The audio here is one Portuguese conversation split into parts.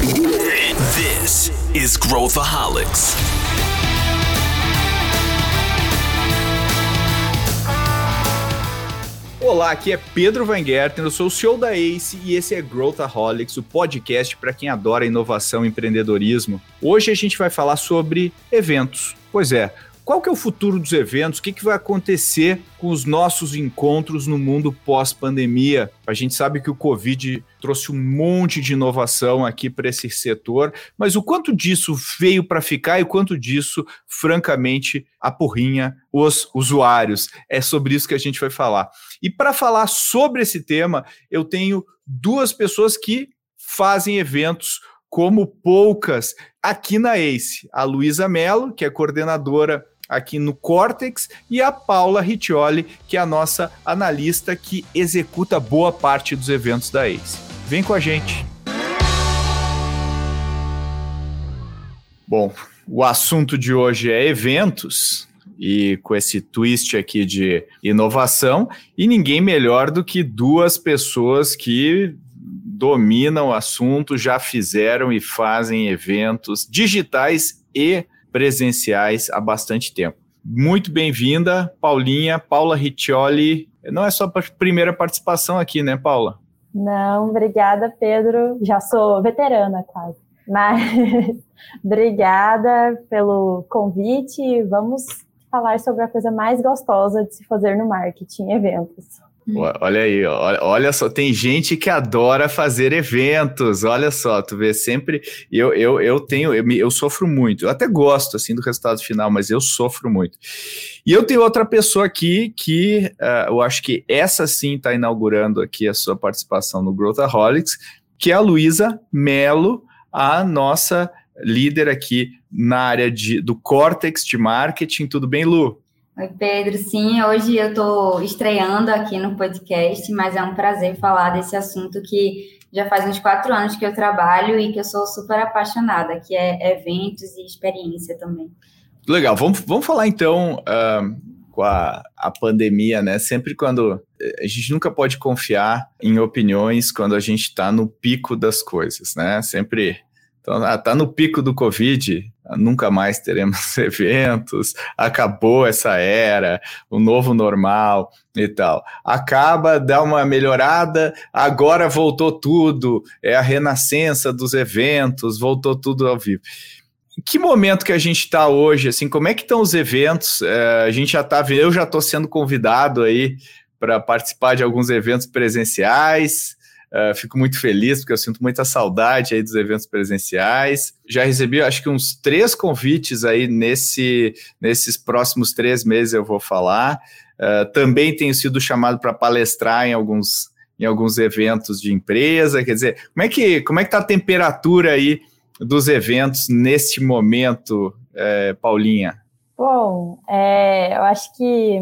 This is Growthaholics. Olá, aqui é Pedro Van Gerten, eu sou o CEO da ACE e esse é Growthaholics, o podcast para quem adora inovação e empreendedorismo. Hoje a gente vai falar sobre eventos. Pois é, qual que é o futuro dos eventos? O que, que vai acontecer com os nossos encontros no mundo pós-pandemia? A gente sabe que o Covid trouxe um monte de inovação aqui para esse setor, mas o quanto disso veio para ficar e o quanto disso, francamente, apurrinha os usuários? É sobre isso que a gente vai falar. E para falar sobre esse tema, eu tenho duas pessoas que fazem eventos como poucas aqui na ACE. A Luísa Mello, que é coordenadora aqui no Cortex, e a Paula Riccioli, que é a nossa analista que executa boa parte dos eventos da ACE. Vem com a gente. Bom, o assunto de hoje é eventos, e com esse twist aqui de inovação, e ninguém melhor do que duas pessoas que dominam o assunto, já fizeram e fazem eventos digitais e presenciais há bastante tempo. Muito bem-vinda, Paulinha, Paula Riccioli. Não é só a primeira participação aqui, né, Paula? Não, obrigada, Pedro. Já sou veterana quase. Mas obrigada pelo convite. Vamos falar sobre a coisa mais gostosa de se fazer no marketing, eventos. Olha aí, olha, olha, só, tem gente que adora fazer eventos. Olha só, tu vê sempre. Eu, eu, eu tenho, eu, eu sofro muito. Eu até gosto assim do resultado final, mas eu sofro muito. E eu tenho outra pessoa aqui que uh, eu acho que essa sim está inaugurando aqui a sua participação no Growthaholics, que é a Luísa Melo, a nossa líder aqui na área de, do Cortex de marketing. Tudo bem, Lu? Oi, Pedro. Sim, hoje eu estou estreando aqui no podcast, mas é um prazer falar desse assunto que já faz uns quatro anos que eu trabalho e que eu sou super apaixonada, que é eventos e experiência também. Legal, vamos, vamos falar então uh, com a, a pandemia, né? Sempre quando a gente nunca pode confiar em opiniões quando a gente está no pico das coisas, né? Sempre então, ah, tá no pico do Covid, nunca mais teremos eventos, acabou essa era, o novo normal e tal. Acaba, dá uma melhorada, agora voltou tudo, é a renascença dos eventos, voltou tudo ao vivo. Que momento que a gente está hoje? Assim, como é que estão os eventos? É, a gente já está, eu já estou sendo convidado aí para participar de alguns eventos presenciais. Uh, fico muito feliz porque eu sinto muita saudade aí dos eventos presenciais. Já recebi, acho que uns três convites aí nesse, nesses próximos três meses eu vou falar. Uh, também tenho sido chamado para palestrar em alguns, em alguns eventos de empresa. Quer dizer, como é que como é que está a temperatura aí dos eventos neste momento, eh, Paulinha? Bom, é, eu acho que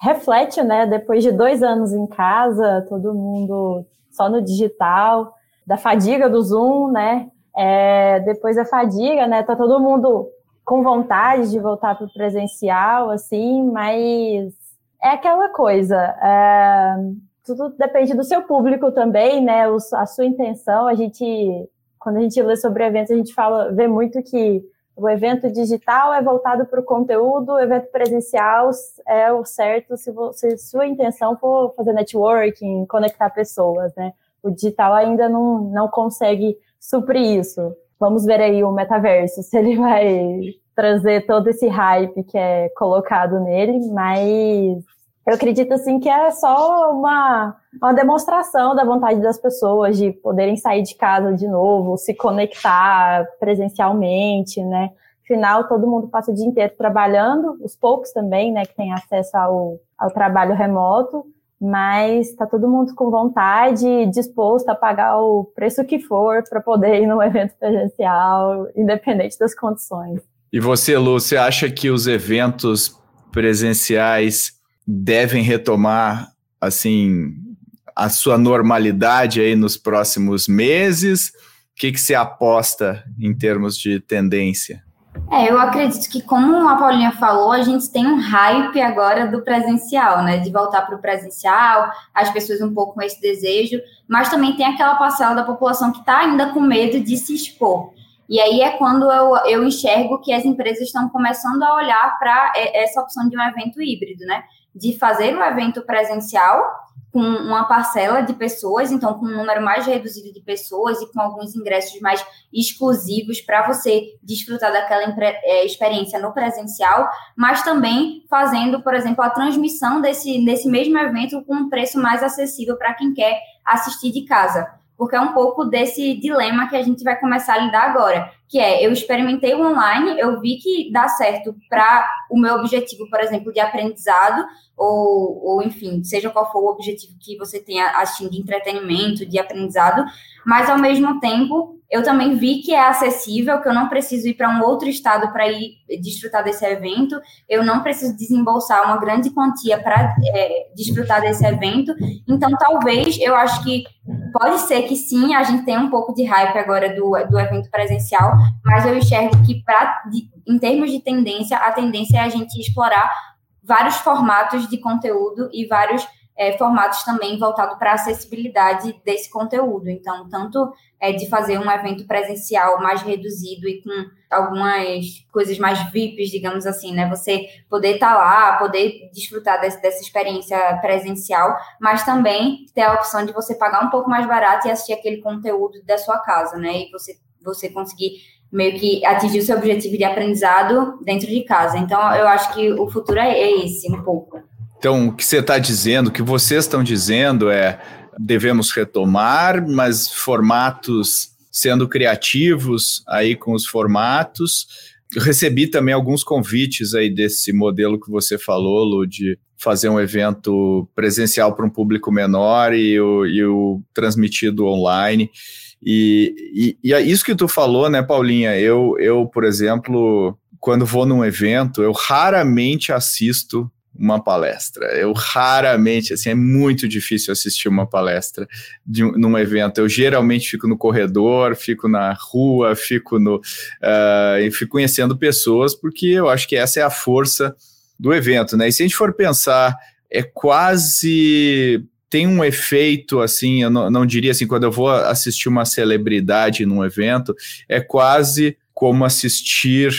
reflete, né? Depois de dois anos em casa, todo mundo só no digital, da fadiga do Zoom, né? É, depois da fadiga, né? Tá todo mundo com vontade de voltar para o presencial, assim, mas é aquela coisa. É, tudo depende do seu público também, né? a sua intenção. A gente, quando a gente lê sobre eventos, a gente fala, vê muito que o evento digital é voltado para o conteúdo, o evento presencial é o certo se, você, se sua intenção for fazer networking, conectar pessoas, né? O digital ainda não, não consegue suprir isso. Vamos ver aí o metaverso, se ele vai trazer todo esse hype que é colocado nele, mas eu acredito assim que é só uma, uma demonstração da vontade das pessoas de poderem sair de casa de novo, se conectar presencialmente, né? Afinal, todo mundo passa o dia inteiro trabalhando, os poucos também, né, que têm acesso ao, ao trabalho remoto, mas está todo mundo com vontade, disposto a pagar o preço que for para poder ir num evento presencial, independente das condições. E você, Lu, você acha que os eventos presenciais devem retomar assim a sua normalidade aí nos próximos meses? O que, que você aposta em termos de tendência? É, eu acredito que, como a Paulinha falou, a gente tem um hype agora do presencial, né? De voltar para o presencial, as pessoas um pouco com esse desejo, mas também tem aquela parcela da população que está ainda com medo de se expor. E aí é quando eu, eu enxergo que as empresas estão começando a olhar para essa opção de um evento híbrido, né? De fazer um evento presencial com uma parcela de pessoas, então com um número mais reduzido de pessoas e com alguns ingressos mais exclusivos para você desfrutar daquela é, experiência no presencial, mas também fazendo, por exemplo, a transmissão desse, desse mesmo evento com um preço mais acessível para quem quer assistir de casa. Porque é um pouco desse dilema que a gente vai começar a lidar agora, que é, eu experimentei o online, eu vi que dá certo para o meu objetivo, por exemplo, de aprendizado, ou, ou enfim, seja qual for o objetivo que você tenha assistindo de entretenimento, de aprendizado, mas ao mesmo tempo eu também vi que é acessível, que eu não preciso ir para um outro estado para ir desfrutar desse evento, eu não preciso desembolsar uma grande quantia para é, desfrutar desse evento. Então, talvez, eu acho que pode ser que sim, a gente tenha um pouco de hype agora do, do evento presencial, mas eu enxergo que, pra, de, em termos de tendência, a tendência é a gente explorar vários formatos de conteúdo e vários é, formatos também voltados para a acessibilidade desse conteúdo. Então, tanto é, de fazer um evento presencial mais reduzido e com algumas coisas mais VIPs, digamos assim, né? Você poder estar tá lá, poder desfrutar desse, dessa experiência presencial, mas também ter a opção de você pagar um pouco mais barato e assistir aquele conteúdo da sua casa, né? E você, você conseguir meio que atingir o seu objetivo de aprendizado dentro de casa. Então, eu acho que o futuro é esse, um pouco. Então, o que você está dizendo, o que vocês estão dizendo é devemos retomar, mas formatos sendo criativos aí com os formatos. Eu recebi também alguns convites aí desse modelo que você falou, Lu, de fazer um evento presencial para um público menor e o, e o transmitido online. E, e, e, é isso que tu falou, né, Paulinha? Eu, eu, por exemplo, quando vou num evento, eu raramente assisto uma palestra. Eu raramente, assim, é muito difícil assistir uma palestra de, num evento. Eu geralmente fico no corredor, fico na rua, fico no uh, e fico conhecendo pessoas, porque eu acho que essa é a força do evento, né? E se a gente for pensar, é quase tem um efeito assim, eu não, não diria assim, quando eu vou assistir uma celebridade num evento, é quase como assistir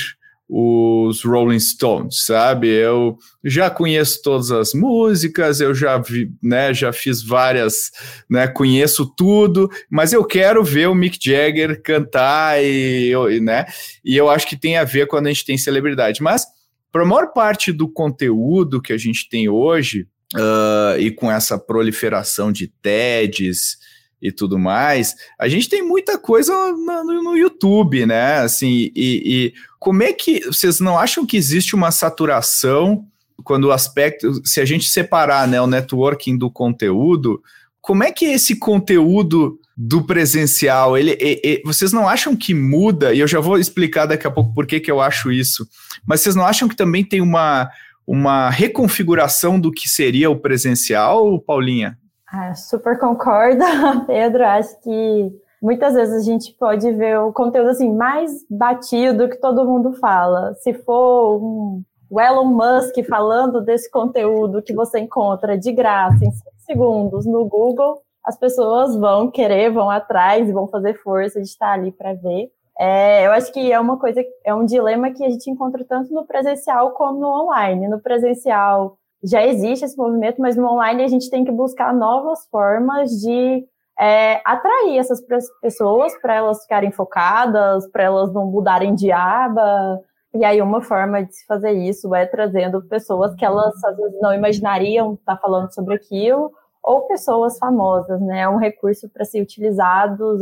os Rolling Stones, sabe? Eu já conheço todas as músicas, eu já vi, né, já fiz várias, né, conheço tudo, mas eu quero ver o Mick Jagger cantar e, né? E eu acho que tem a ver quando a gente tem celebridade, mas para a maior parte do conteúdo que a gente tem hoje, uh, e com essa proliferação de TEDs, e tudo mais, a gente tem muita coisa no, no YouTube, né? Assim, e, e, como é que vocês não acham que existe uma saturação quando o aspecto, se a gente separar né, o networking do conteúdo, como é que esse conteúdo do presencial, ele, ele, vocês não acham que muda? E eu já vou explicar daqui a pouco por que, que eu acho isso, mas vocês não acham que também tem uma, uma reconfiguração do que seria o presencial, Paulinha? Ah, super concordo, Pedro. Acho que muitas vezes a gente pode ver o conteúdo assim mais batido que todo mundo fala. Se for um, o Elon Musk falando desse conteúdo que você encontra de graça em 5 segundos no Google, as pessoas vão querer, vão atrás vão fazer força de estar ali para ver. É, eu acho que é uma coisa, é um dilema que a gente encontra tanto no presencial como no online. No presencial, já existe esse movimento, mas no online a gente tem que buscar novas formas de é, atrair essas pessoas para elas ficarem focadas, para elas não mudarem de aba. E aí uma forma de se fazer isso é trazendo pessoas que elas às vezes não imaginariam estar tá falando sobre aquilo, ou pessoas famosas, né? É um recurso para ser utilizado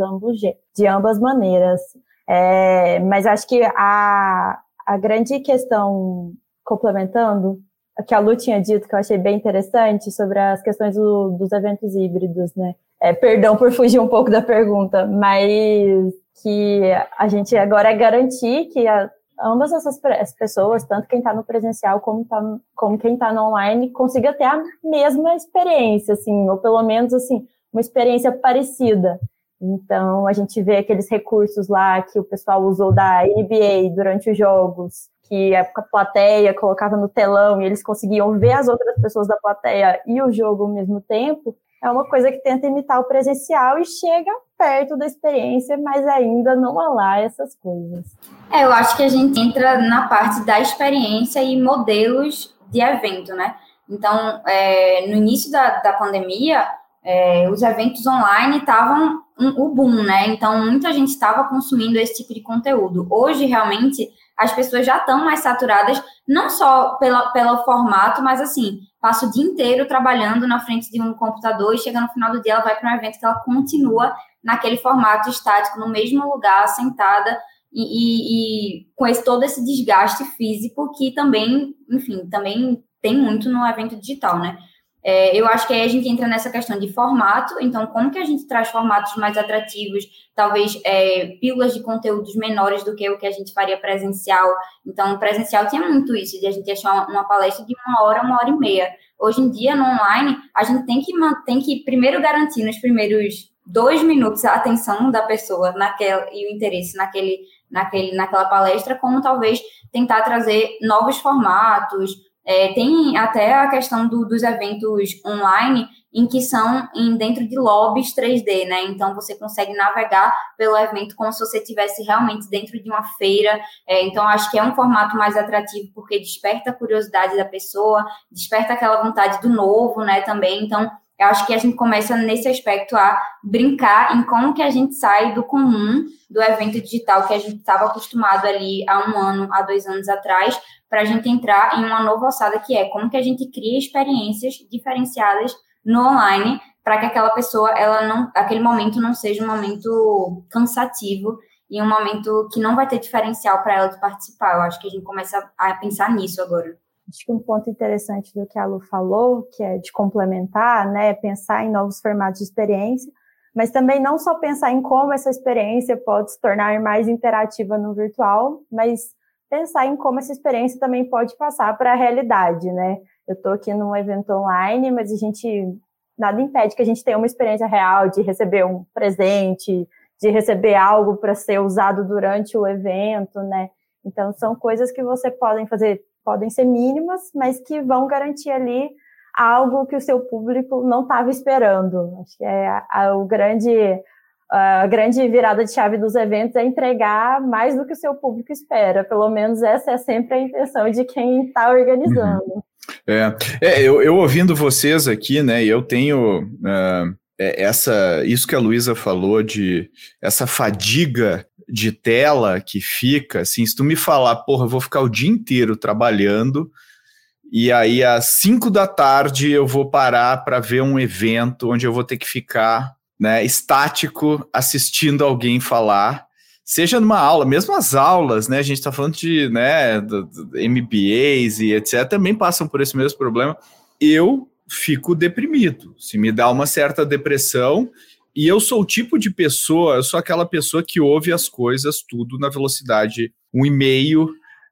de ambas maneiras. É, mas acho que a, a grande questão, complementando, que a Lu tinha dito, que eu achei bem interessante, sobre as questões do, dos eventos híbridos, né? É, perdão por fugir um pouco da pergunta, mas que a gente agora é garantir que a, ambas essas pessoas, tanto quem está no presencial como, tá, como quem está no online, consiga ter a mesma experiência, assim, ou pelo menos assim, uma experiência parecida. Então, a gente vê aqueles recursos lá que o pessoal usou da NBA durante os jogos, que a plateia colocava no telão e eles conseguiam ver as outras pessoas da plateia e o jogo ao mesmo tempo. É uma coisa que tenta imitar o presencial e chega perto da experiência, mas ainda não há lá essas coisas. É, eu acho que a gente entra na parte da experiência e modelos de evento, né? Então, é, no início da, da pandemia, é, os eventos online estavam um, o boom, né? Então, muita gente estava consumindo esse tipo de conteúdo. Hoje, realmente, as pessoas já estão mais saturadas, não só pela, pelo formato, mas assim, passa o dia inteiro trabalhando na frente de um computador e chega no final do dia, ela vai para um evento que ela continua naquele formato estático, no mesmo lugar, sentada, e, e, e com esse, todo esse desgaste físico que também, enfim, também tem muito no evento digital, né? É, eu acho que aí a gente entra nessa questão de formato, então como que a gente traz formatos mais atrativos, talvez é, pílulas de conteúdos menores do que o que a gente faria presencial. Então, presencial tinha muito isso, de a gente achar uma, palestra de uma hora, uma hora e meia. Hoje em dia, no online, a gente tem que, tem que primeiro garantir nos primeiros dois minutos a atenção da pessoa naquela, e o interesse naquele, naquele, naquela palestra, como talvez tentar trazer novos formatos, é, tem até a questão do, dos eventos online em que são em, dentro de lobbies 3D, né? Então você consegue navegar pelo evento como se você estivesse realmente dentro de uma feira. É, então acho que é um formato mais atrativo porque desperta a curiosidade da pessoa, desperta aquela vontade do novo, né? Também. Então eu acho que a gente começa nesse aspecto a brincar em como que a gente sai do comum do evento digital que a gente estava acostumado ali há um ano, há dois anos atrás, para a gente entrar em uma nova alçada que é como que a gente cria experiências diferenciadas no online para que aquela pessoa, ela não, aquele momento não seja um momento cansativo e um momento que não vai ter diferencial para ela de participar. Eu acho que a gente começa a pensar nisso agora. Acho que um ponto interessante do que a Lu falou, que é de complementar, né, pensar em novos formatos de experiência, mas também não só pensar em como essa experiência pode se tornar mais interativa no virtual, mas pensar em como essa experiência também pode passar para a realidade, né? Eu estou aqui num evento online, mas a gente nada impede que a gente tenha uma experiência real de receber um presente, de receber algo para ser usado durante o evento, né? Então são coisas que você podem fazer, podem ser mínimas, mas que vão garantir ali algo que o seu público não estava esperando. Acho que é a, a, o grande a grande virada de chave dos eventos é entregar mais do que o seu público espera. Pelo menos essa é sempre a intenção de quem está organizando. Uhum. É, é eu, eu, ouvindo vocês aqui, né, eu tenho uh, essa, isso que a Luísa falou de essa fadiga de tela que fica, assim, se tu me falar, porra, eu vou ficar o dia inteiro trabalhando e aí às 5 da tarde eu vou parar para ver um evento onde eu vou ter que ficar né, estático assistindo alguém falar, seja numa aula, mesmo as aulas, né, a gente está falando de né, do, do MBAs e etc., também passam por esse mesmo problema. Eu fico deprimido, se me dá uma certa depressão, e eu sou o tipo de pessoa, eu sou aquela pessoa que ouve as coisas tudo na velocidade 1,5,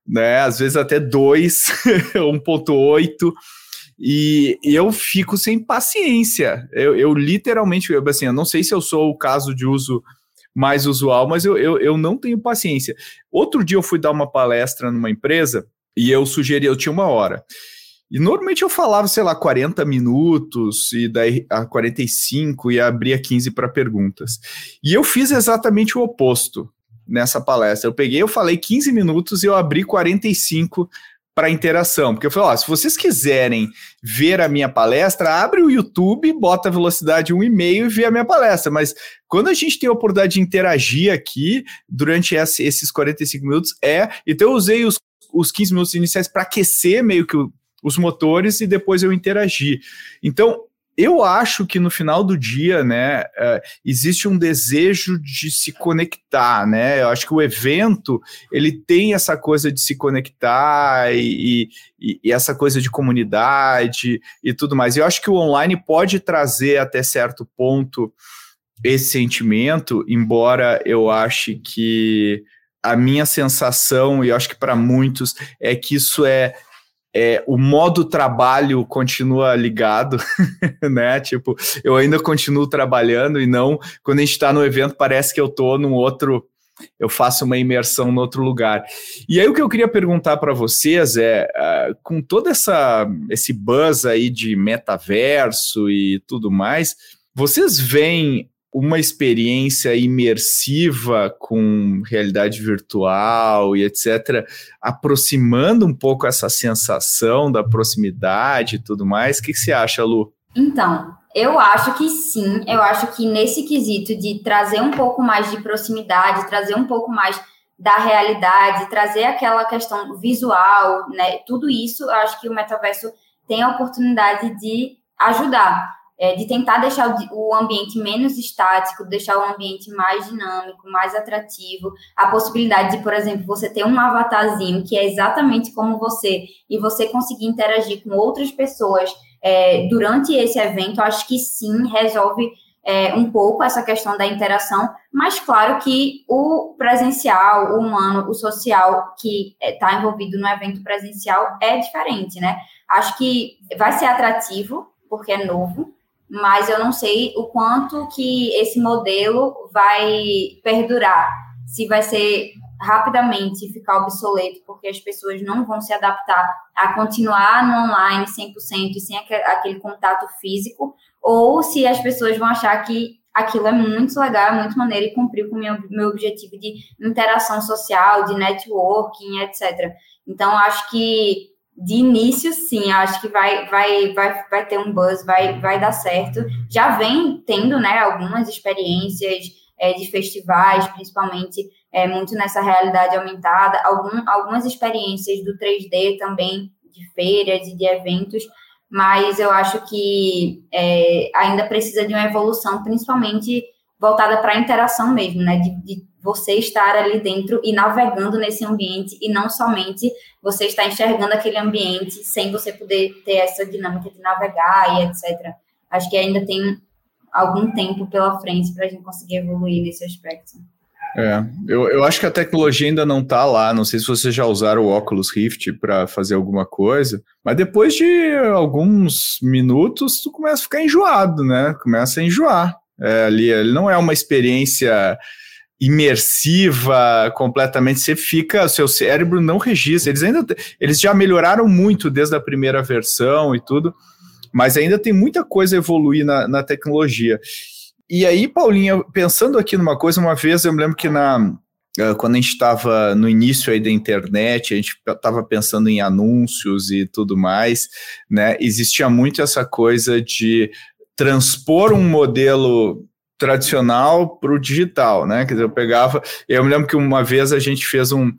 né, às vezes até 2, 1,8 e, eu fico sem paciência. Eu, eu literalmente, eu, assim, eu não sei se eu sou o caso de uso mais usual, mas eu, eu, eu não tenho paciência. Outro dia eu fui dar uma palestra numa empresa e eu sugeri, eu tinha uma hora. E normalmente eu falava, sei lá, 40 minutos, e daí a 45 e abria 15 para perguntas. E eu fiz exatamente o oposto nessa palestra. Eu peguei, eu falei 15 minutos e eu abri 45 para interação. Porque eu falei, ó, se vocês quiserem ver a minha palestra, abre o YouTube, bota a velocidade 1,5 e vê a minha palestra. Mas quando a gente tem a oportunidade de interagir aqui durante esses 45 minutos, é. Então eu usei os, os 15 minutos iniciais para aquecer meio que o, os motores e depois eu interagir. Então, eu acho que no final do dia, né, uh, existe um desejo de se conectar, né? Eu acho que o evento ele tem essa coisa de se conectar e, e, e, essa coisa de comunidade e tudo mais. Eu acho que o online pode trazer até certo ponto esse sentimento, embora eu ache que a minha sensação, e eu acho que para muitos, é que isso é é, o modo trabalho continua ligado, né? Tipo, eu ainda continuo trabalhando e não quando a gente está no evento parece que eu estou num outro, eu faço uma imersão no outro lugar. E aí o que eu queria perguntar para vocês é, uh, com todo essa esse buzz aí de metaverso e tudo mais, vocês veem uma experiência imersiva com realidade virtual e etc., aproximando um pouco essa sensação da proximidade e tudo mais. O que, você acha, Lu? Então, eu acho que sim. Eu acho que nesse quesito de trazer um pouco mais de proximidade, trazer um pouco mais da realidade, trazer aquela questão visual, né? Tudo isso, eu acho que o metaverso tem a oportunidade de ajudar é, de tentar deixar o, o ambiente menos estático, deixar o ambiente mais dinâmico, mais atrativo, a possibilidade de, por exemplo, você ter um avatarzinho que é exatamente como você e você conseguir interagir com outras pessoas é, durante esse evento, acho que sim, resolve é, um pouco essa questão da interação, mas claro que o presencial, o humano, o social que está envolvido no evento presencial é diferente, né? Acho que vai ser atrativo, porque é novo, mas eu não sei o quanto que esse modelo vai perdurar, se vai ser rapidamente ficar obsoleto, porque as pessoas não vão se adaptar a continuar no online 100% e sem aquele contato físico, ou se as pessoas vão achar que aquilo é muito legal, é muito maneiro e cumpriu com o meu, meu objetivo de interação social, de networking, etc. Então, acho que de início, sim, acho que vai, vai, vai, vai ter um buzz, vai, vai dar certo. Já vem tendo, né, algumas experiências é, de festivais, principalmente é, muito nessa realidade aumentada, algum, algumas experiências do 3D também, de feiras e de eventos, mas eu acho que é, ainda precisa de uma evolução, principalmente voltada para a interação mesmo, né, de, de você estar ali dentro e navegando nesse ambiente e não somente você estar enxergando aquele ambiente sem você poder ter essa dinâmica de navegar e etc. Acho que ainda tem algum tempo pela frente para a gente conseguir evoluir nesse aspecto. É, eu, eu acho que a tecnologia ainda não está lá. Não sei se vocês já usaram o Oculus Rift para fazer alguma coisa, mas depois de alguns minutos, tu começa a ficar enjoado, né? Começa a enjoar. É, ali, não é uma experiência imersiva completamente, você fica, seu cérebro não registra. Eles ainda eles já melhoraram muito desde a primeira versão e tudo, mas ainda tem muita coisa a evoluir na, na tecnologia. E aí, Paulinha, pensando aqui numa coisa, uma vez eu me lembro que na eh, quando a gente estava no início aí da internet, a gente estava pensando em anúncios e tudo mais, né? Existia muito essa coisa de transpor um modelo tradicional para o digital, né? Quer dizer, eu pegava. Eu me lembro que uma vez a gente fez um.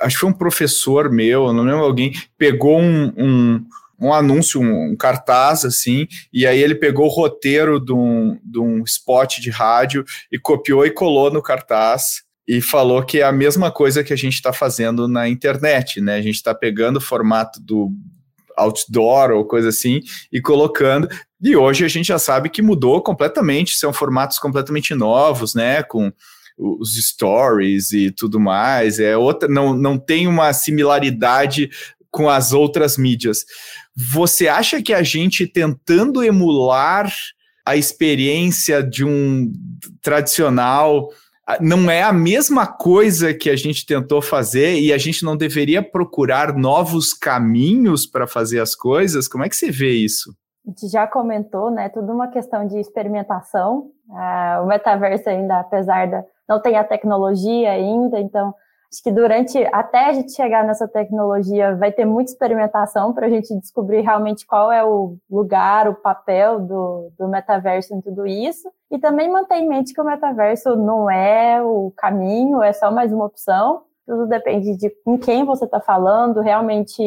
Acho que foi um professor meu, não lembro alguém, pegou um, um, um anúncio, um, um, cartaz assim, e aí ele pegou o roteiro de um, de um spot de rádio e copiou e colou no cartaz e falou que é a mesma coisa que a gente está fazendo na internet, né? A gente está pegando o formato do outdoor ou coisa assim e colocando. E hoje a gente já sabe que mudou completamente, são formatos completamente novos, né? Com os stories e tudo mais. É outra, não, não tem uma similaridade com as outras mídias. Você acha que a gente tentando emular a experiência de um tradicional não é a mesma coisa que a gente tentou fazer e a gente não deveria procurar novos caminhos para fazer as coisas? Como é que você vê isso? A gente já comentou, né? Tudo uma questão de experimentação. Ah, o metaverso ainda, apesar da não tem a tecnologia ainda, então Acho que durante, até a gente chegar nessa tecnologia, vai ter muita experimentação para a gente descobrir realmente qual é o lugar, o papel do, do metaverso em tudo isso. E também manter em mente que o metaverso não é o caminho, é só mais uma opção. Tudo depende de com quem você está falando, realmente,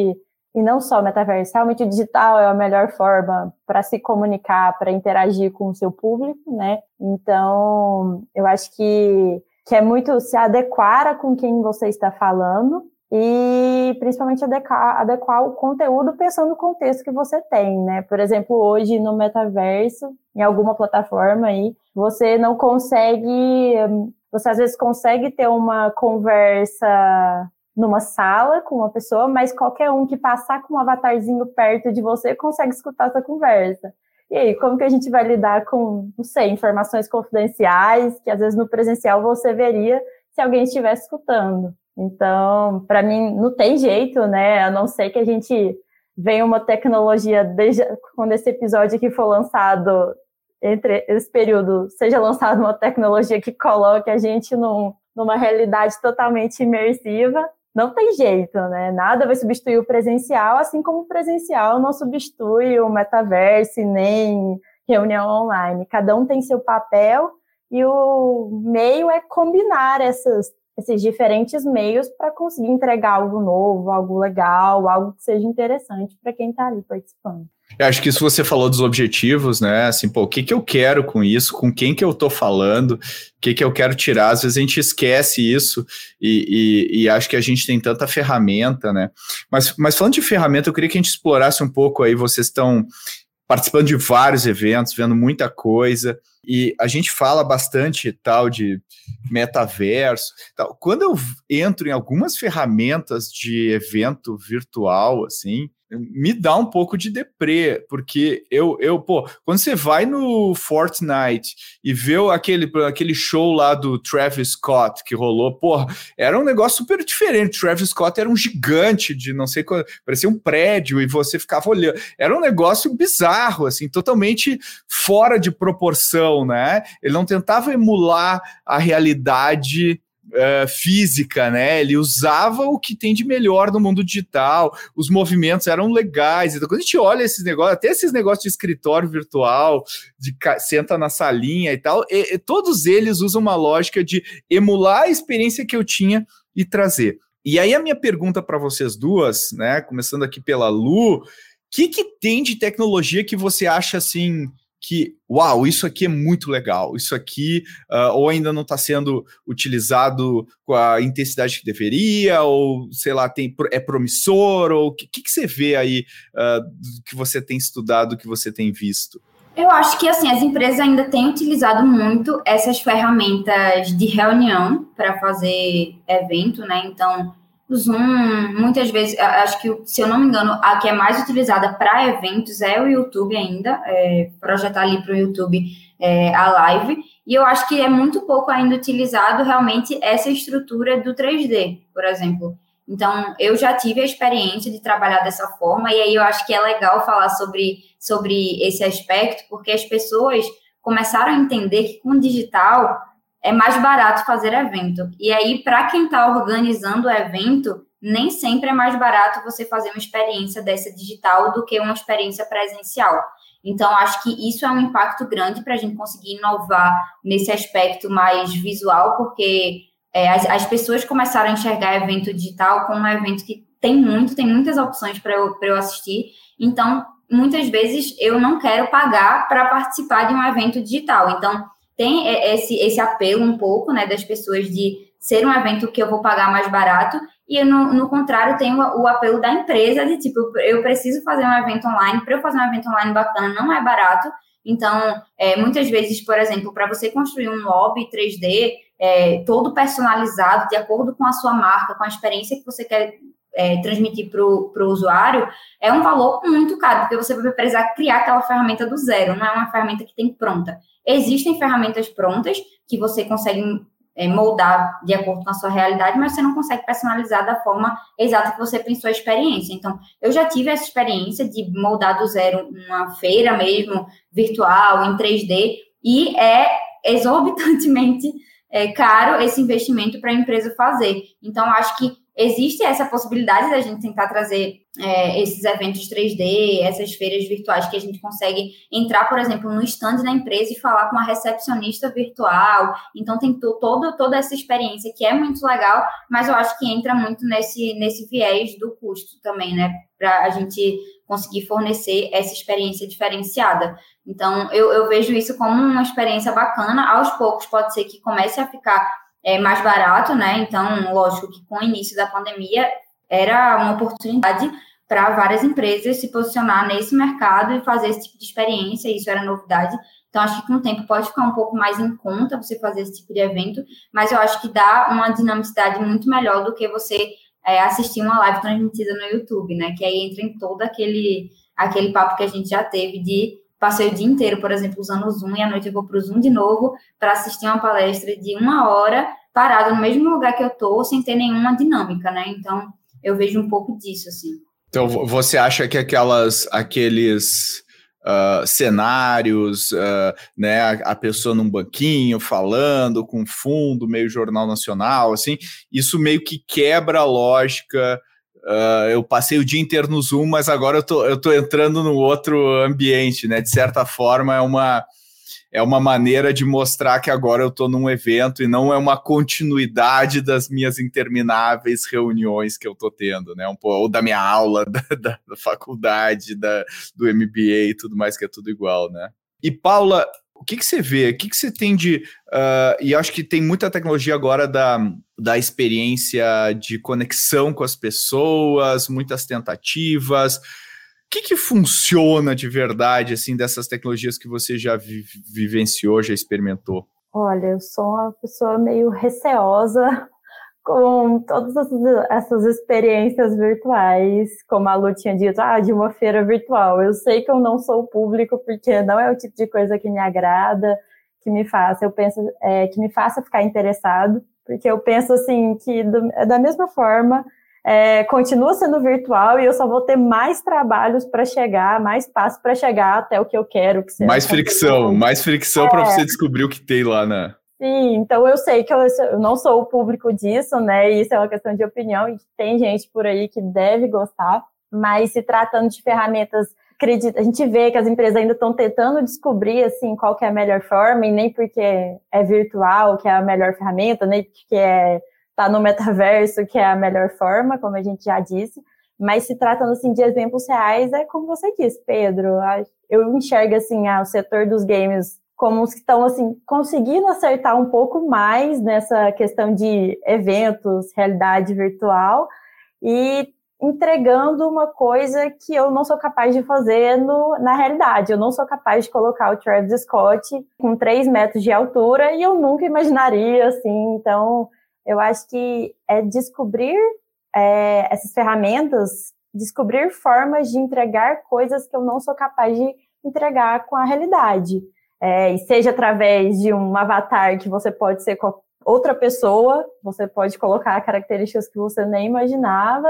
e não só metaverso, realmente o digital é a melhor forma para se comunicar, para interagir com o seu público, né? Então, eu acho que que é muito se adequar com quem você está falando e principalmente adequar, adequar o conteúdo pensando no contexto que você tem, né? Por exemplo, hoje no metaverso, em alguma plataforma aí, você não consegue, você às vezes consegue ter uma conversa numa sala com uma pessoa, mas qualquer um que passar com um avatarzinho perto de você consegue escutar essa conversa. E aí, como que a gente vai lidar com, não sei, informações confidenciais que às vezes no presencial você veria se alguém estivesse escutando? Então, para mim, não tem jeito, né? A não ser que a gente venha uma tecnologia, desde quando esse episódio aqui for lançado, entre esse período, seja lançada uma tecnologia que coloque a gente num, numa realidade totalmente imersiva não tem jeito, né? Nada vai substituir o presencial, assim como o presencial não substitui o metaverso nem reunião online. Cada um tem seu papel e o meio é combinar essas, esses diferentes meios para conseguir entregar algo novo, algo legal, algo que seja interessante para quem está ali participando. Eu acho que isso você falou dos objetivos, né? Assim, pô, o que, que eu quero com isso? Com quem que eu tô falando? O que, que eu quero tirar? Às vezes a gente esquece isso e, e, e, acho que a gente tem tanta ferramenta, né? Mas, mas falando de ferramenta, eu queria que a gente explorasse um pouco aí. Vocês estão participando de vários eventos, vendo muita coisa, e a gente fala bastante tal de metaverso. Tal. Quando eu entro em algumas ferramentas de evento virtual, assim, me dá um pouco de deprê, porque eu, eu, pô, quando você vai no Fortnite e vê aquele, aquele show lá do Travis Scott que rolou, pô, era um negócio super diferente. Travis Scott era um gigante de não sei quando, parecia um prédio e você ficava olhando. Era um negócio bizarro, assim, totalmente fora de proporção, né? Ele não tentava emular a realidade uh, física, né? Ele usava o que tem de melhor no mundo digital, os movimentos eram legais. Então, quando a gente olha esses negócios, até esses negócios de escritório virtual, de senta na salinha e tal, e, e, todos eles usam uma lógica de emular a experiência que eu tinha e trazer. E aí a minha pergunta para vocês duas, né? Começando aqui pela Lu, o que, que tem de tecnologia que você acha assim que, uau, isso aqui é muito legal, isso aqui uh, ou ainda não está sendo utilizado com a intensidade que deveria, ou sei lá, tem, é promissor, ou o que, que, você vê aí uh, que você tem estudado, que você tem visto? Eu acho que assim as empresas ainda têm utilizado muito essas ferramentas de reunião para fazer evento, né? Então o Zoom, muitas vezes, acho que, se eu não me engano, a que é mais utilizada para eventos é o YouTube ainda, é, projetar ali para o YouTube é, a live, e eu acho que é muito pouco ainda utilizado realmente essa estrutura do 3D, por exemplo. Então, eu já tive a experiência de trabalhar dessa forma, e aí eu acho que é legal falar sobre, sobre esse aspecto, porque as pessoas começaram a entender que com o digital é mais barato fazer evento. E aí, para quem está organizando o evento, nem sempre é mais barato você fazer uma experiência dessa digital do que uma experiência presencial. Então, acho que isso é um impacto grande para a gente conseguir inovar nesse aspecto mais visual, porque é, as, as, pessoas começaram a enxergar evento digital como um evento que tem muito, tem muitas opções para eu, eu assistir. Então, muitas vezes eu não quero pagar para participar de um evento digital. Então, tem esse, esse apelo um pouco, né, das pessoas de ser um evento que eu vou pagar mais barato, e no, no contrário, tem o, o, apelo da empresa de tipo, eu preciso fazer um evento online, para eu fazer um evento online bacana não é barato, então, é, muitas vezes, por exemplo, para você construir um lobby 3D é, todo personalizado, de acordo com a sua marca, com a experiência que você quer é, transmitir para o usuário, é um valor muito caro, porque você vai precisar criar aquela ferramenta do zero, não é uma ferramenta que tem pronta. Existem ferramentas prontas que você consegue é, moldar de acordo com a sua realidade, mas você não consegue personalizar da forma exata que você pensou a experiência. Então, eu já tive essa experiência de moldar do zero uma feira mesmo, virtual, em 3D, e é exorbitantemente é, caro esse investimento para a empresa fazer. Então, acho que existe essa possibilidade da gente tentar trazer é, esses eventos 3D, essas feiras virtuais que a gente consegue entrar, por exemplo, no stand da empresa e falar com a recepcionista virtual. Então tem todo, toda essa experiência que é muito legal, mas eu acho que entra muito nesse, nesse viés do custo também, né? Para a gente conseguir fornecer essa experiência diferenciada. Então, eu, eu vejo isso como uma experiência bacana. Aos poucos, pode ser que comece a ficar é, mais barato, né? Então, lógico que com o início da pandemia era uma oportunidade para várias empresas se posicionar nesse mercado e fazer esse tipo de experiência, isso era novidade. Então, acho que com o tempo pode ficar um pouco mais em conta você fazer esse tipo de evento, mas eu acho que dá uma dinamicidade muito melhor do que você é, assistir uma live transmitida no YouTube, né? Que aí entra em todo aquele, aquele papo que a gente já teve de passei o dia inteiro, por exemplo, usando o Zoom e à noite eu vou para o Zoom de novo para assistir uma palestra de uma hora parado no mesmo lugar que eu tô, sem ter nenhuma dinâmica, né? Então, eu vejo um pouco disso, assim. Então, você acha que aquelas, aqueles uh, cenários, uh, né, a, a, pessoa num banquinho falando com fundo, meio jornal nacional, assim, isso meio que quebra a lógica Uh, eu passei o dia inteiro no Zoom, mas agora eu tô, eu tô entrando no outro ambiente, né? De certa forma, é uma, é uma maneira de mostrar que agora eu estou num evento e não é uma continuidade das minhas intermináveis reuniões que eu estou tendo, né? Um, ou da minha aula da, da, da faculdade, da, do MBA e tudo mais, que é tudo igual, né? E Paula, o que, que você vê? O que, que você tem de. Uh, e acho que tem muita tecnologia agora da, da experiência de conexão com as pessoas, muitas tentativas. O que, que funciona de verdade, assim, dessas tecnologias que você já vi, vivenciou, já experimentou? Olha, eu sou uma pessoa meio receosa com todas essas experiências virtuais, como a Lu tinha dito, ah, de uma feira virtual. Eu sei que eu não sou público porque não é o tipo de coisa que me agrada, que me faça, eu penso, é, que me faça ficar interessado, porque eu penso assim que do, é da mesma forma é, continua sendo virtual e eu só vou ter mais trabalhos para chegar, mais passos para chegar até o que eu quero. Que mais fricção, mais fricção é. para você descobrir o que tem lá na. Sim, então eu sei que eu, eu, não sou o público disso, né? Isso é uma questão de opinião, e tem gente por aí que deve gostar, mas se tratando de ferramentas, acredita, a gente vê que as empresas ainda estão tentando descobrir assim qual que é a melhor forma, e nem porque é virtual que é a melhor ferramenta, nem porque é tá no metaverso que é a melhor forma, como a gente já disse, mas se tratando assim de exemplos reais, é como você disse, Pedro, eu enxergo assim o setor dos games como os que estão assim conseguindo acertar um pouco mais nessa questão de eventos, realidade virtual e entregando uma coisa que eu não sou capaz de fazer no, na realidade. Eu não sou capaz de colocar o Travis Scott com 3 metros de altura e eu nunca imaginaria assim. Então, eu acho que é descobrir é, essas ferramentas, descobrir formas de entregar coisas que eu não sou capaz de entregar com a realidade é, e seja através de um avatar que você pode ser outra pessoa, você pode colocar características que você nem imaginava,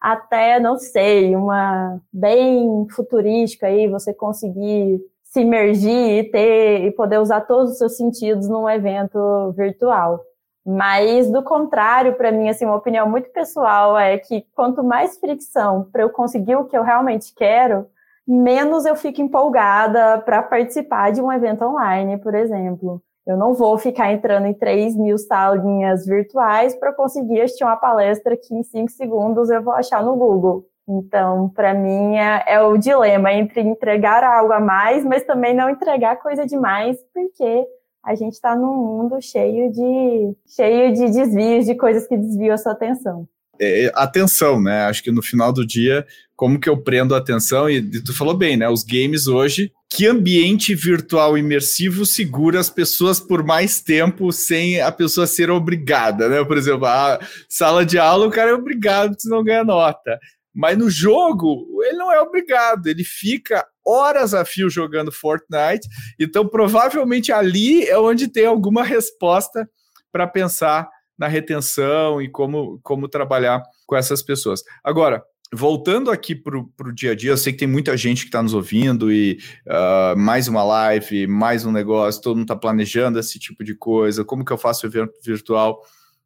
até, não sei, uma bem futurística aí, você conseguir se imergir e ter e poder usar todos os seus sentidos num evento virtual. Mas do contrário, para mim, assim, uma opinião muito pessoal é que quanto mais fricção para eu conseguir o que eu realmente quero, menos eu fico empolgada para participar de um evento online, por exemplo. Eu não vou ficar entrando em 3 mil salinhas virtuais para conseguir assistir uma palestra que em 5 segundos eu vou achar no Google. Então, para mim, é, é, o dilema entre entregar algo a mais, mas também não entregar coisa demais, porque a gente está num mundo cheio de, cheio de desvios, de coisas que desviam a sua atenção. É, atenção, né? Acho que no final do dia como que eu prendo a atenção, e tu falou bem, né? Os games hoje, que ambiente virtual imersivo segura as pessoas por mais tempo sem a pessoa ser obrigada, né? Por exemplo, a sala de aula, o cara é obrigado, porque senão ganha nota. Mas no jogo, ele não é obrigado, ele fica horas a fio jogando Fortnite, então provavelmente ali é onde tem alguma resposta para pensar na retenção e como, como trabalhar com essas pessoas. Agora, voltando aqui para o dia a dia, eu sei que tem muita gente que está nos ouvindo e uh, mais uma live, mais um negócio, todo mundo está planejando esse tipo de coisa, como que eu faço evento virtual.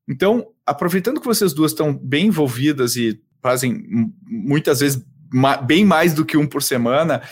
Então, aproveitando que vocês duas estão bem envolvidas e fazem muitas vezes ma bem mais do que um por semana,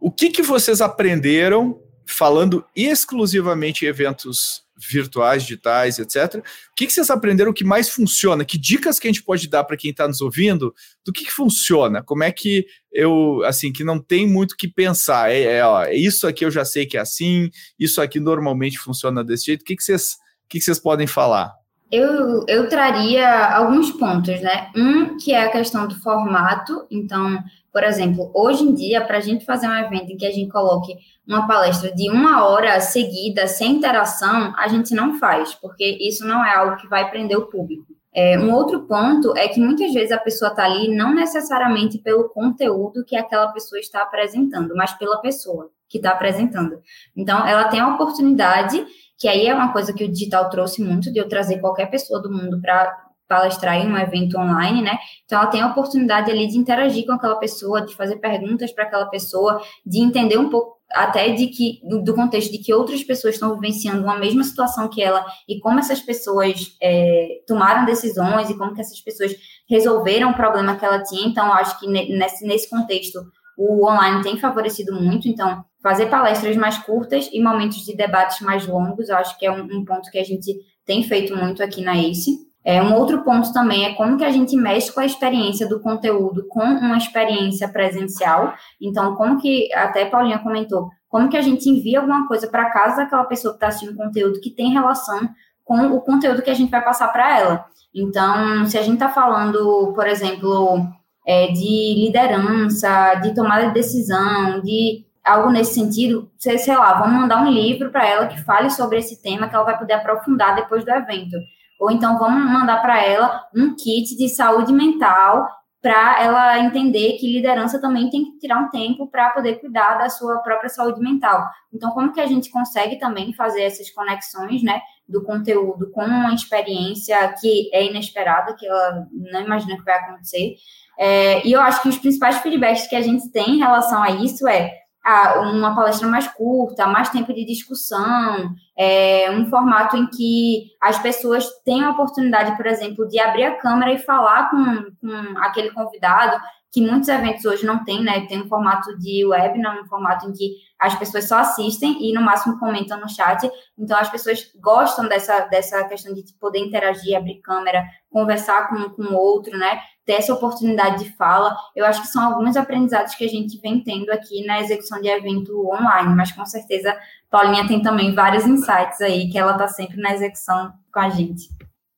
o que, que vocês aprenderam falando exclusivamente em eventos virtuais, digitais, etc. O que, que vocês aprenderam que mais funciona? Que dicas que a gente pode dar para quem está nos ouvindo do que, que funciona? Como é que eu, assim, que não tem muito que pensar? É, é, ó, isso aqui eu já sei que é assim, isso aqui normalmente funciona desse jeito. O que, que vocês, o que, que vocês podem falar? Eu, eu traria alguns pontos, né? Um que é a questão do formato. Então, por exemplo, hoje em dia, para a gente fazer um evento em que a gente coloque uma palestra de uma hora seguida, sem interação, a gente não faz, porque isso não é algo que vai prender o público. É, um outro ponto é que muitas vezes a pessoa está ali não necessariamente pelo conteúdo que aquela pessoa está apresentando, mas pela pessoa que está apresentando. Então, ela tem a oportunidade, que aí é uma coisa que o digital trouxe muito, de eu trazer qualquer pessoa do mundo para palestrar em um evento online, né? Então, ela tem a oportunidade ali de interagir com aquela pessoa, de fazer perguntas para aquela pessoa, de entender um pouco até de que do, contexto de que outras pessoas estão vivenciando uma mesma situação que ela e como essas pessoas é, tomaram decisões e como que essas pessoas resolveram o problema que ela tinha. Então, acho que nesse, nesse contexto o online tem favorecido muito. Então, fazer palestras mais curtas e momentos de debates mais longos, acho que é um, um ponto que a gente tem feito muito aqui na ACE. É, um outro ponto também é como que a gente mexe com a experiência do conteúdo com uma experiência presencial. Então, como que, até Paulinha comentou, como que a gente envia alguma coisa para casa daquela pessoa que está assistindo conteúdo que tem relação com o conteúdo que a gente vai passar para ela. Então, se a gente está falando, por exemplo, é, de liderança, de tomada de decisão, de algo nesse sentido, sei, sei lá, vamos mandar um livro para ela que fale sobre esse tema que ela vai poder aprofundar depois do evento. Ou então vamos mandar para ela um kit de saúde mental para ela entender que liderança também tem que tirar um tempo para poder cuidar da sua própria saúde mental. Então, como que a gente consegue também fazer essas conexões, né, do conteúdo com uma experiência que é inesperada, que ela não imagina que vai acontecer. É, e eu acho que os principais feedbacks que a gente tem em relação a isso é ah, uma palestra mais curta, mais tempo de discussão, é, um formato em que as pessoas têm a oportunidade, por exemplo, de abrir a câmera e falar com, com aquele convidado, que muitos eventos hoje não tem, né? Tem um formato de webinar, um formato em que as pessoas só assistem e no máximo comentam no chat. Então as pessoas gostam dessa, dessa questão de poder interagir, abrir câmera, conversar com, com outro, né? Ter essa oportunidade de fala. Eu acho que são alguns aprendizados que a gente vem tendo aqui na execução de evento online, mas com certeza Paulinha tem também vários insights aí que ela está sempre na execução com a gente.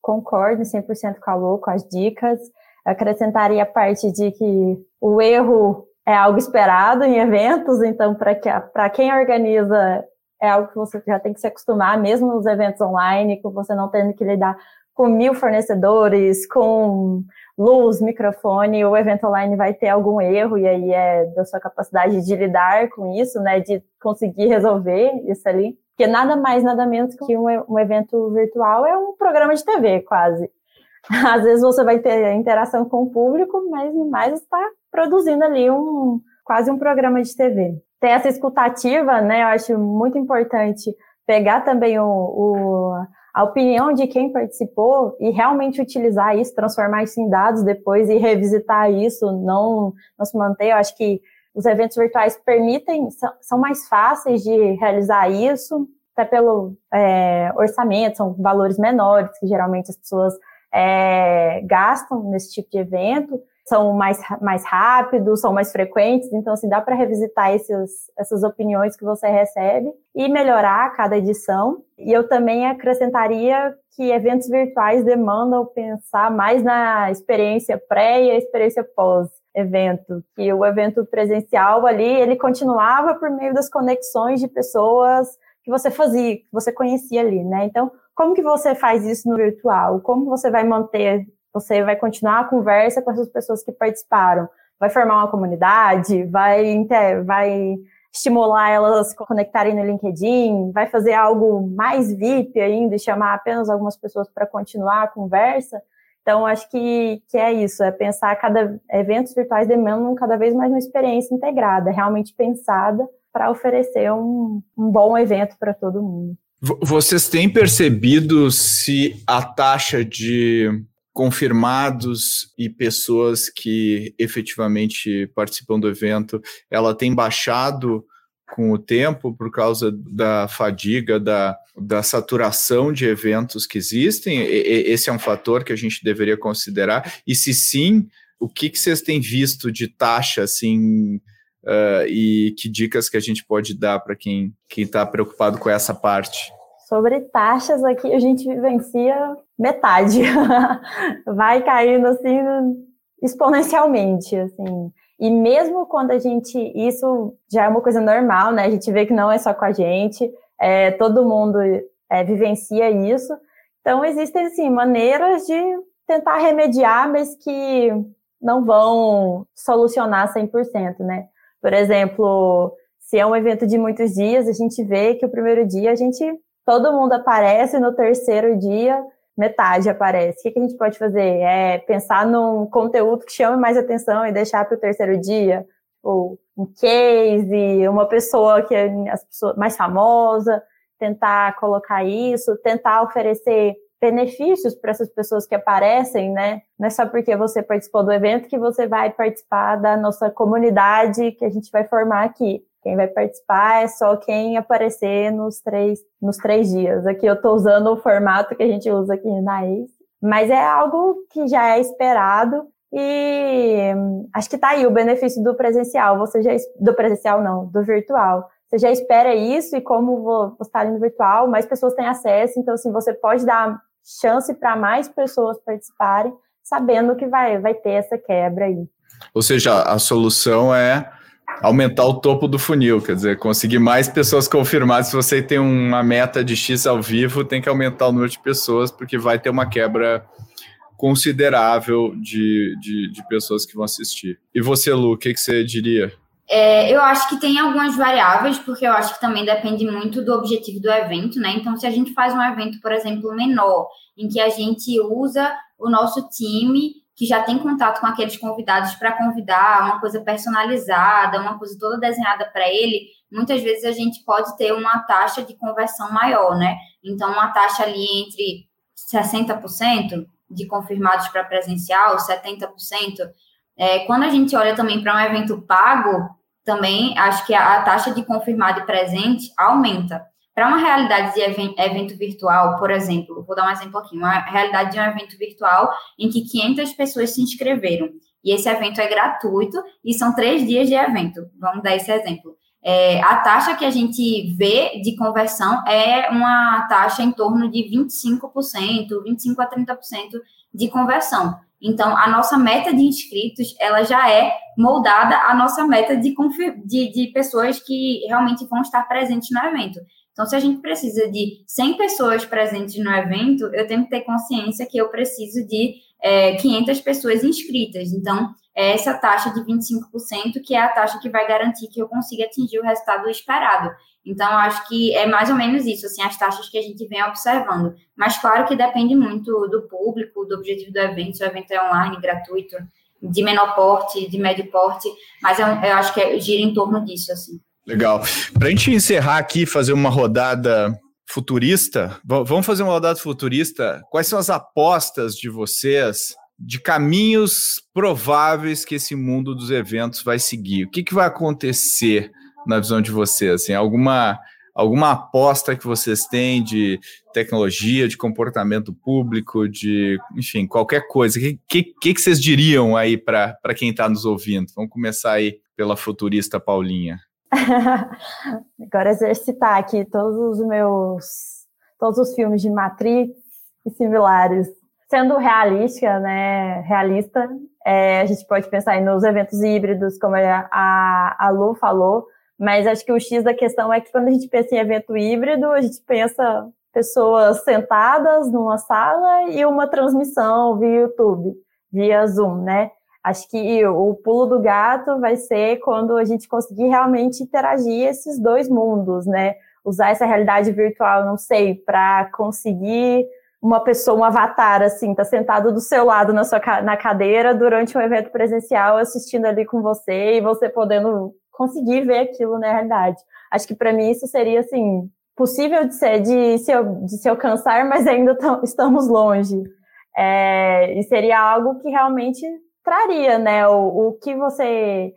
Concordo 100% com a com as dicas acrescentaria a parte de que o erro é algo esperado em eventos, então, para quem organiza, é algo que você já tem que se acostumar, mesmo nos eventos online, com você não tendo que lidar com mil fornecedores, com luz, microfone, o evento online vai ter algum erro, e aí é da sua capacidade de lidar com isso, né, de conseguir resolver isso ali. Porque nada mais, nada menos que um, um evento virtual é um programa de TV, quase. Às vezes você vai ter interação com o público, mas mais está produzindo ali um quase um programa de TV. Ter essa escutativa, né? Eu acho muito importante pegar também o, o, a opinião de quem participou e realmente utilizar isso, transformar isso em dados depois e revisitar isso, não, não se manter. Eu acho que os eventos virtuais permitem, são, são mais fáceis de realizar isso, até pelo é, orçamento, são valores menores, que geralmente as pessoas é, gastam nesse tipo de evento, são mais, mais rápidos, são mais frequentes, então assim, dá para revisitar esses, essas opiniões que você recebe e melhorar cada edição. E eu também acrescentaria que eventos virtuais demandam pensar mais na experiência pré e a experiência pós evento, que o evento presencial ali, ele continuava por meio das conexões de pessoas que você fazia, que você conhecia ali, né? Então, como que você faz isso no virtual? Como você vai manter, você vai continuar a conversa com essas pessoas que participaram? Vai formar uma comunidade? Vai, vai estimular elas a conectarem no LinkedIn? Vai fazer algo mais VIP ainda e chamar apenas algumas pessoas para continuar a conversa? Então, acho que, que é isso, é pensar cada eventos virtuais demandam cada vez mais uma experiência integrada, realmente pensada para oferecer um, um bom evento para todo mundo. Vocês têm percebido se a taxa de confirmados e pessoas que efetivamente participam do evento, ela tem baixado com o tempo por causa da fadiga, da, da saturação de eventos que existem? E, esse é um fator que a gente deveria considerar. E se sim, o que, que vocês têm visto de taxa assim uh, e que dicas que a gente pode dar para quem está preocupado com essa parte? Sobre taxas aqui, a gente vivencia metade. vai caindo assim exponencialmente, assim. E mesmo quando a gente, isso já é uma coisa normal, né? A gente vê que não é só com a gente, é, todo mundo é, vivencia isso. Então existem assim maneiras de tentar remediar, mas que não vão solucionar 100%, né? Por exemplo, se é um evento de muitos dias, a gente vê que o primeiro dia a gente todo mundo aparece, no terceiro dia metade aparece. O que, a gente pode fazer? É pensar num conteúdo que chame mais atenção e deixar para o terceiro dia, ou um case, uma pessoa que é mais famosa, tentar colocar isso, tentar oferecer benefícios para essas pessoas que aparecem, né? Não é só porque você participou do evento que você vai participar da nossa comunidade que a gente vai formar aqui. Quem vai participar é só quem aparecer nos três, nos três dias. Aqui eu estou usando o formato que a gente usa aqui na ACE, mas é algo que já é esperado e acho que está aí o benefício do presencial. Você já do presencial não, do virtual. Você já espera isso e como você está ali no virtual, mais pessoas têm acesso. Então, assim, você pode dar chance para mais pessoas participarem, sabendo que vai, vai ter essa quebra aí. Ou seja, a solução é aumentar o topo do funil, quer dizer, conseguir mais pessoas confirmadas. Se você tem uma meta de X ao vivo, tem que aumentar o número de pessoas, porque vai ter uma quebra considerável de, de, de pessoas que vão assistir. E você, Lu, o que, que você diria? É, eu acho que tem algumas variáveis, porque eu acho que também depende muito do objetivo do evento, né? Então, se a gente faz um evento, por exemplo, menor, em que a gente usa o nosso time que já tem contato com aqueles convidados para convidar, uma coisa personalizada, uma coisa toda desenhada para ele, muitas vezes a gente pode ter uma taxa de conversão maior, né? Então, uma taxa ali entre 60% de confirmados para presencial, 70%. É, quando a gente olha também para um evento pago, também acho que a, a taxa de confirmado e presente aumenta. Para uma realidade de evento virtual, por exemplo, vou dar um exemplo aqui, uma realidade de um evento virtual em que 500 pessoas se inscreveram e esse evento é gratuito e são três dias de evento. Vamos dar esse exemplo. É, a taxa que a gente vê de conversão é uma taxa em torno de 25%, 25 a 30% de conversão. Então, a nossa meta de inscritos, ela já é moldada à nossa meta de, de, de pessoas que realmente vão estar presentes no evento. Então, se a gente precisa de 100 pessoas presentes no evento, eu tenho que ter consciência que eu preciso de é, 500 pessoas inscritas. Então, é essa taxa de 25% que é a taxa que vai garantir que eu consiga atingir o resultado esperado. Então, acho que é mais ou menos isso, assim, as taxas que a gente vem observando. Mas, claro que depende muito do público, do objetivo do evento, se o evento é online, gratuito, de menor porte, de médio porte, mas eu, eu acho que é, gira em torno disso, assim. Legal. Para a gente encerrar aqui, fazer uma rodada futurista, vamos fazer uma rodada futurista. Quais são as apostas de vocês de caminhos prováveis que esse mundo dos eventos vai seguir? O que, que vai acontecer na visão de vocês? Assim, alguma, alguma aposta que vocês têm de tecnologia, de comportamento público, de, enfim, qualquer coisa? O que, que, que vocês diriam aí para quem está nos ouvindo? Vamos começar aí pela futurista Paulinha. Agora exercitar aqui todos os meus, todos os filmes de Matrix e similares. Sendo realística, né, realista, é, a gente pode pensar nos eventos híbridos, como a, a Lu falou, mas acho que o X da questão é que quando a gente pensa em evento híbrido, a gente pensa pessoas sentadas numa sala e uma transmissão via YouTube, via Zoom, né? Acho que o pulo do gato vai ser quando a gente conseguir realmente interagir esses dois mundos, né? Usar essa realidade virtual, não sei, para conseguir uma pessoa, um avatar, assim, tá sentado do seu lado na sua na cadeira durante um evento presencial, assistindo ali com você e você podendo conseguir ver aquilo na realidade. Acho que para mim isso seria assim possível de ser de se, de se alcançar, mas ainda estamos longe. É, e seria algo que realmente traria, né? O, o que você.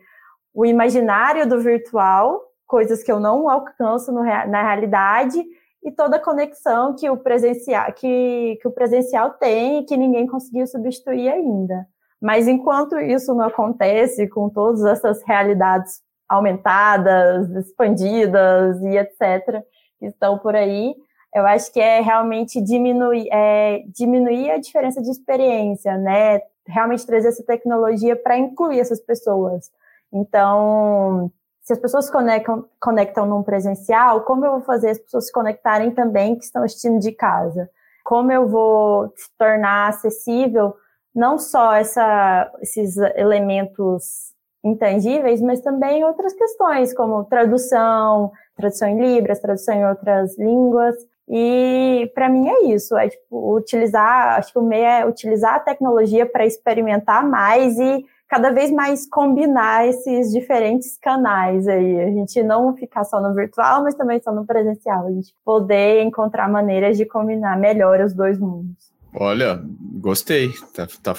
O imaginário do virtual, coisas que eu não alcanço no, na realidade, e toda a conexão que o presencial, que, que o presencial tem e que ninguém conseguiu substituir ainda. Mas enquanto isso não acontece com todas essas realidades aumentadas, expandidas e etc., que estão por aí, Eu acho que é realmente diminuir, é, diminuir a diferença de experiência, né? Realmente trazer essa tecnologia para incluir essas pessoas. Então, se as pessoas conectam, conectam num presencial, como eu vou fazer as pessoas se conectarem também que estão assistindo de casa? Como eu vou tornar acessível não só essa, esses elementos intangíveis, mas também outras questões, como tradução, tradução em Libras, tradução em outras línguas. E para mim é isso, é tipo, utilizar, acho que o meio é utilizar a tecnologia para experimentar mais e cada vez mais combinar esses diferentes canais aí. A gente não ficar só no virtual, mas também só no presencial. A gente poder encontrar maneiras de combinar melhor os dois mundos. Olha, gostei, tá, tá.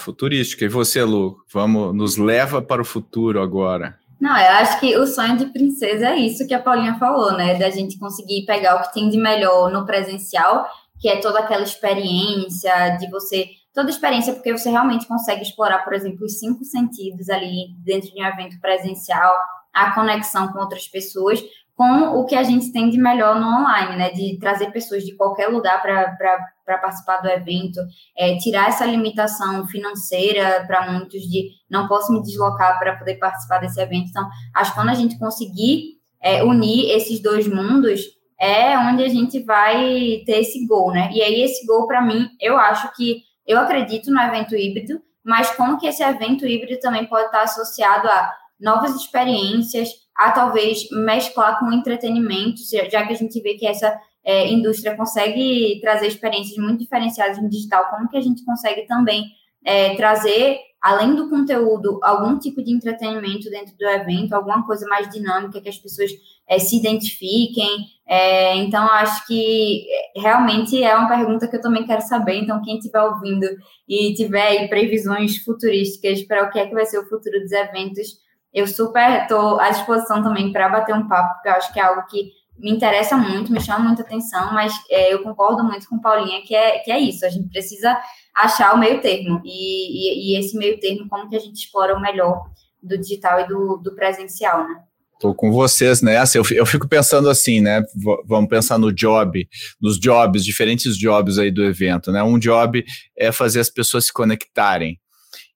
E você, Lu, vamos, nos leva para o futuro agora. Não, eu acho que o sonho de princesa é isso que a Paulinha falou, né? Da gente conseguir pegar o que tem de melhor no presencial, que é toda aquela experiência de você. Toda experiência, porque você realmente consegue explorar, por exemplo, os cinco sentidos ali dentro de um evento presencial, a conexão com outras pessoas, com o que a gente tem de melhor no online, né? De trazer pessoas de qualquer lugar para participar do evento, é, tirar essa limitação financeira para muitos de não posso me deslocar para poder participar desse evento. Então, acho que quando a gente conseguir é, unir esses dois mundos, é onde a gente vai ter esse gol, né? E aí, esse gol, para mim, eu acho que eu acredito no evento híbrido, mas como que esse evento híbrido também pode estar associado a novas experiências, a talvez mesclar com entretenimento, já que a gente vê que essa é, indústria consegue trazer experiências muito diferenciadas no digital, como que a gente consegue também é, trazer, além do conteúdo, algum tipo de entretenimento dentro do evento, alguma coisa mais dinâmica que as pessoas é, se identifiquem. É, então, acho que é, realmente é uma pergunta que eu também quero saber. Então, quem estiver ouvindo e tiver previsões futurísticas para o que é que vai ser o futuro dos eventos, eu super estou à disposição também para bater um papo, porque eu acho que é algo que me interessa muito, me chama muita atenção, mas é, eu concordo muito com Paulinha que é, que é isso, a gente precisa achar o meio termo, e, e, e esse meio termo, como que a gente explora o melhor do digital e do, do presencial, né? Tô com vocês nessa. Eu, fico pensando assim, né? Vamos pensar no job, nos jobs, diferentes jobs aí do evento, né? Um job é fazer as pessoas se conectarem.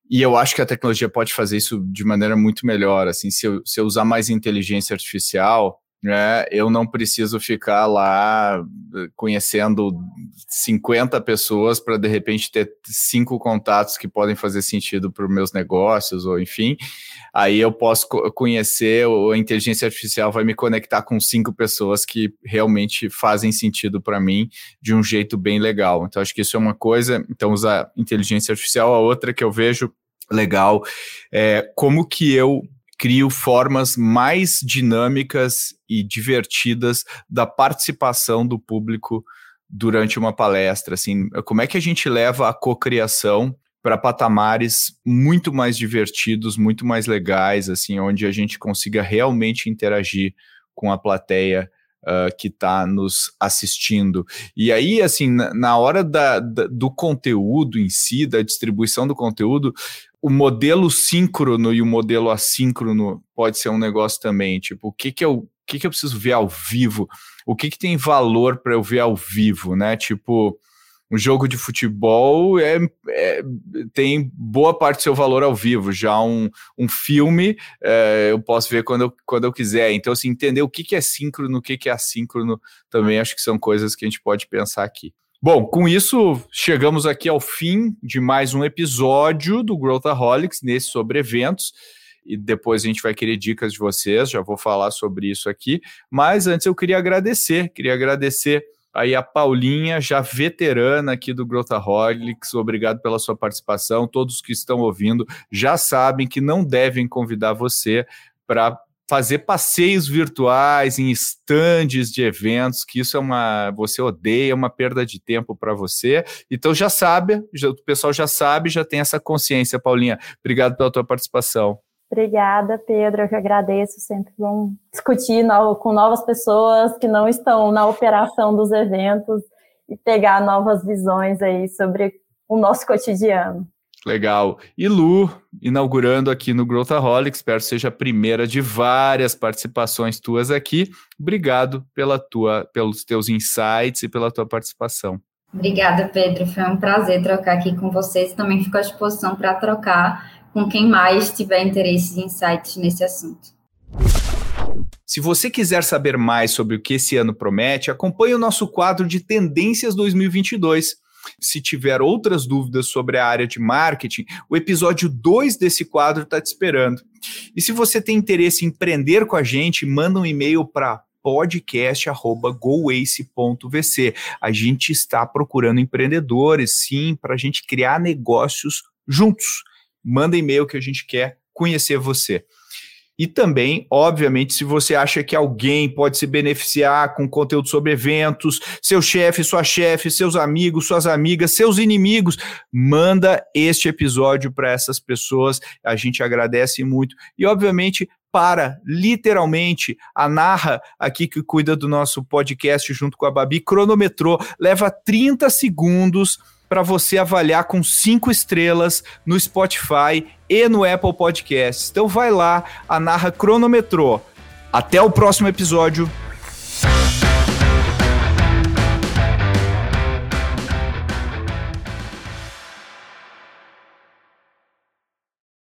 E eu acho que a tecnologia pode fazer isso de maneira muito melhor. Assim, se eu, se eu usar mais inteligência artificial, né, eu não preciso ficar lá eh, conhecendo 50 pessoas para de repente ter cinco contatos que podem fazer sentido para os meus negócios, ou enfim. Aí eu posso conhecer, a inteligência artificial vai me conectar com cinco pessoas que realmente fazem sentido para mim de um jeito bem legal. Então, acho que isso é uma coisa. Então, usar inteligência artificial, a outra que eu vejo legal é como que eu crio formas mais dinâmicas e divertidas da participação do público durante uma palestra, assim, como é que a gente leva a cocriação para patamares muito mais divertidos, muito mais legais, assim, onde a gente consiga realmente interagir com a plateia uh, que está nos assistindo. E aí, assim, na, na hora da, da, do conteúdo em si, da distribuição do conteúdo, o modelo síncrono e o modelo assíncrono pode ser um negócio também. Tipo, o que que eu, o que que eu preciso ver ao vivo? O que que tem valor para eu ver ao vivo, né? Tipo, um jogo de futebol é, é, tem boa parte do seu valor ao vivo. Já um, um filme é, eu posso ver quando eu, quando eu quiser. Então, assim, entender o que, que é síncrono, o que, que é assíncrono, também acho que são coisas que a gente pode pensar aqui. Bom, com isso, chegamos aqui ao fim de mais um episódio do Growthaholics, nesse sobre eventos. E depois a gente vai querer dicas de vocês, já vou falar sobre isso aqui. Mas antes eu queria agradecer, queria agradecer aí a Paulinha, já veterana aqui do Growthaholics, obrigado pela sua participação. Todos que estão ouvindo já sabem que não devem convidar você para fazer passeios virtuais em estandes de eventos, que isso é uma, você odeia, é uma perda de tempo para você. Então já sabe, já, o pessoal já sabe, já tem essa consciência, Paulinha. Obrigado pela tua participação. Obrigada, Pedro. Eu que agradeço. Sempre vão discutir no, com novas pessoas que não estão na operação dos eventos e pegar novas visões aí sobre o nosso cotidiano. Legal. E Lu, inaugurando aqui no Growthaholic, espero seja a primeira de várias participações tuas aqui. Obrigado pela tua, pelos teus insights e pela tua participação. Obrigada, Pedro. Foi um prazer trocar aqui com vocês. Também fico à disposição para trocar com quem mais tiver interesse e insights nesse assunto. Se você quiser saber mais sobre o que esse ano promete, acompanhe o nosso quadro de Tendências 2022 se tiver outras dúvidas sobre a área de marketing, o episódio 2 desse quadro está te esperando. E se você tem interesse em empreender com a gente, manda um e-mail para podcast@goace.vc. A gente está procurando empreendedores, sim, para a gente criar negócios juntos. Manda e-mail que a gente quer conhecer você. E também, obviamente, se você acha que alguém pode se beneficiar com conteúdo sobre eventos, seu chefe, sua chefe, seus amigos, suas amigas, seus inimigos, manda este episódio para essas pessoas. A gente agradece muito. E, obviamente, para, literalmente, a Narra, aqui que cuida do nosso podcast junto com a Babi, cronometrou, leva 30 segundos para você avaliar com cinco estrelas no Spotify e no Apple Podcasts. Então vai lá, a Narra cronometrou. Até o próximo episódio.